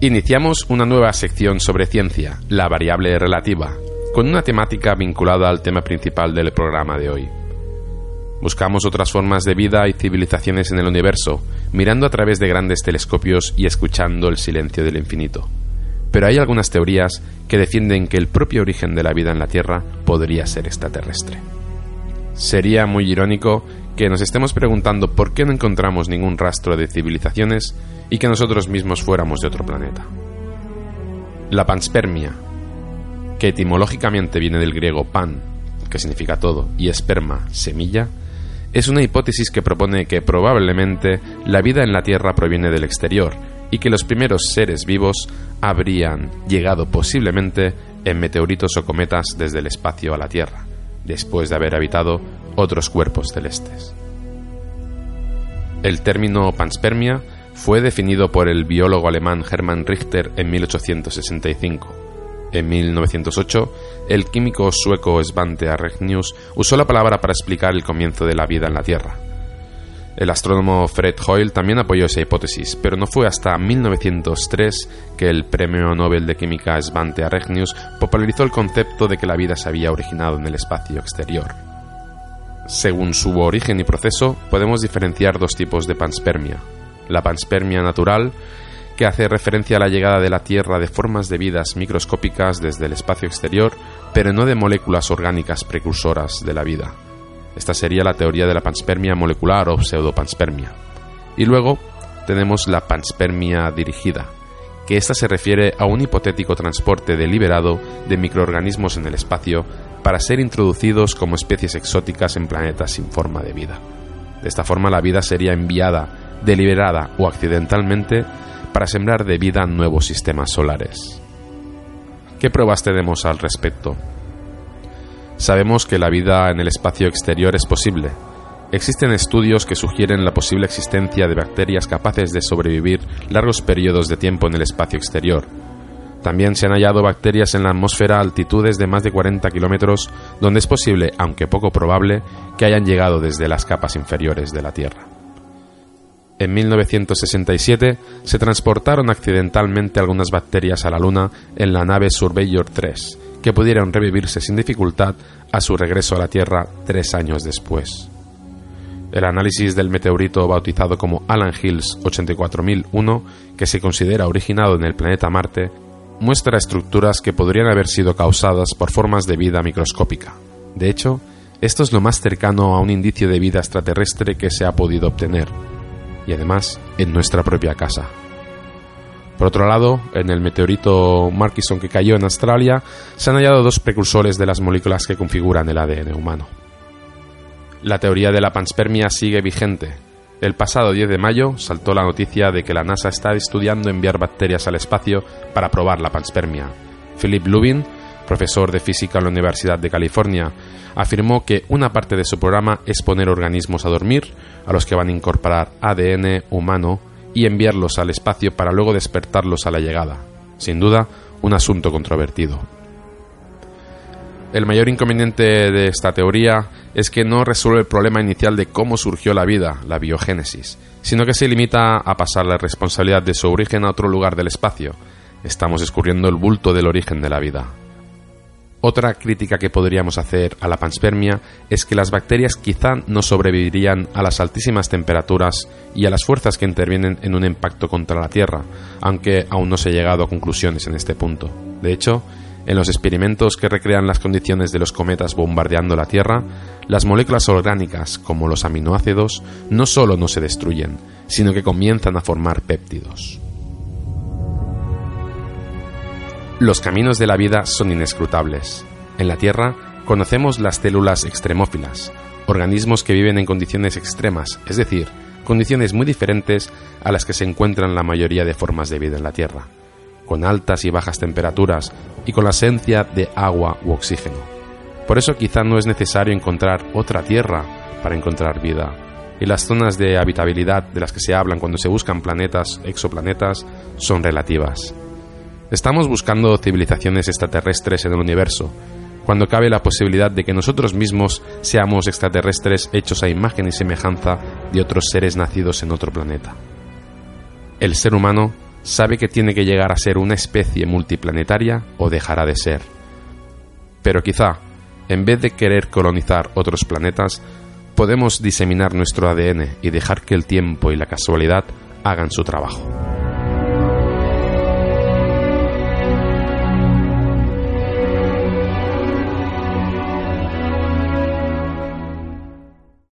Iniciamos una nueva sección sobre ciencia, la variable relativa, con una temática vinculada al tema principal del programa de hoy. Buscamos otras formas de vida y civilizaciones en el universo, mirando a través de grandes telescopios y escuchando el silencio del infinito. Pero hay algunas teorías que defienden que el propio origen de la vida en la Tierra podría ser extraterrestre. Sería muy irónico que nos estemos preguntando por qué no encontramos ningún rastro de civilizaciones y que nosotros mismos fuéramos de otro planeta. La panspermia, que etimológicamente viene del griego pan, que significa todo, y esperma, semilla, es una hipótesis que propone que probablemente la vida en la Tierra proviene del exterior y que los primeros seres vivos habrían llegado posiblemente en meteoritos o cometas desde el espacio a la Tierra, después de haber habitado otros cuerpos celestes. El término panspermia fue definido por el biólogo alemán Hermann Richter en 1865. En 1908, el químico sueco Svante Arrhenius usó la palabra para explicar el comienzo de la vida en la Tierra. El astrónomo Fred Hoyle también apoyó esa hipótesis, pero no fue hasta 1903 que el premio Nobel de Química Svante Arrhenius popularizó el concepto de que la vida se había originado en el espacio exterior. Según su origen y proceso, podemos diferenciar dos tipos de panspermia, la panspermia natural, que hace referencia a la llegada de la Tierra de formas de vidas microscópicas desde el espacio exterior, pero no de moléculas orgánicas precursoras de la vida. Esta sería la teoría de la panspermia molecular o pseudopanspermia. Y luego tenemos la panspermia dirigida, que esta se refiere a un hipotético transporte deliberado de microorganismos en el espacio para ser introducidos como especies exóticas en planetas sin forma de vida. De esta forma la vida sería enviada deliberada o accidentalmente, para sembrar de vida nuevos sistemas solares. ¿Qué pruebas tenemos al respecto? Sabemos que la vida en el espacio exterior es posible. Existen estudios que sugieren la posible existencia de bacterias capaces de sobrevivir largos periodos de tiempo en el espacio exterior. También se han hallado bacterias en la atmósfera a altitudes de más de 40 kilómetros, donde es posible, aunque poco probable, que hayan llegado desde las capas inferiores de la Tierra. En 1967 se transportaron accidentalmente algunas bacterias a la Luna en la nave Surveyor 3, que pudieron revivirse sin dificultad a su regreso a la Tierra tres años después. El análisis del meteorito bautizado como Alan Hills 84001, que se considera originado en el planeta Marte, muestra estructuras que podrían haber sido causadas por formas de vida microscópica. De hecho, esto es lo más cercano a un indicio de vida extraterrestre que se ha podido obtener, y además en nuestra propia casa. Por otro lado, en el meteorito Markison que cayó en Australia, se han hallado dos precursores de las moléculas que configuran el ADN humano. La teoría de la panspermia sigue vigente. El pasado 10 de mayo saltó la noticia de que la NASA está estudiando enviar bacterias al espacio para probar la panspermia. Philip Lubin, profesor de física en la Universidad de California, afirmó que una parte de su programa es poner organismos a dormir, a los que van a incorporar ADN humano y enviarlos al espacio para luego despertarlos a la llegada. Sin duda, un asunto controvertido. El mayor inconveniente de esta teoría es que no resuelve el problema inicial de cómo surgió la vida, la biogénesis, sino que se limita a pasar la responsabilidad de su origen a otro lugar del espacio. Estamos escurriendo el bulto del origen de la vida. Otra crítica que podríamos hacer a la panspermia es que las bacterias quizá no sobrevivirían a las altísimas temperaturas y a las fuerzas que intervienen en un impacto contra la Tierra, aunque aún no se ha llegado a conclusiones en este punto. De hecho, en los experimentos que recrean las condiciones de los cometas bombardeando la Tierra, las moléculas orgánicas, como los aminoácidos, no solo no se destruyen, sino que comienzan a formar péptidos. Los caminos de la vida son inescrutables. En la Tierra conocemos las células extremófilas, organismos que viven en condiciones extremas, es decir, condiciones muy diferentes a las que se encuentran la mayoría de formas de vida en la Tierra, con altas y bajas temperaturas y con la esencia de agua u oxígeno. Por eso quizá no es necesario encontrar otra Tierra para encontrar vida, y las zonas de habitabilidad de las que se hablan cuando se buscan planetas, exoplanetas, son relativas. Estamos buscando civilizaciones extraterrestres en el universo, cuando cabe la posibilidad de que nosotros mismos seamos extraterrestres hechos a imagen y semejanza de otros seres nacidos en otro planeta. El ser humano sabe que tiene que llegar a ser una especie multiplanetaria o dejará de ser. Pero quizá, en vez de querer colonizar otros planetas, podemos diseminar nuestro ADN y dejar que el tiempo y la casualidad hagan su trabajo.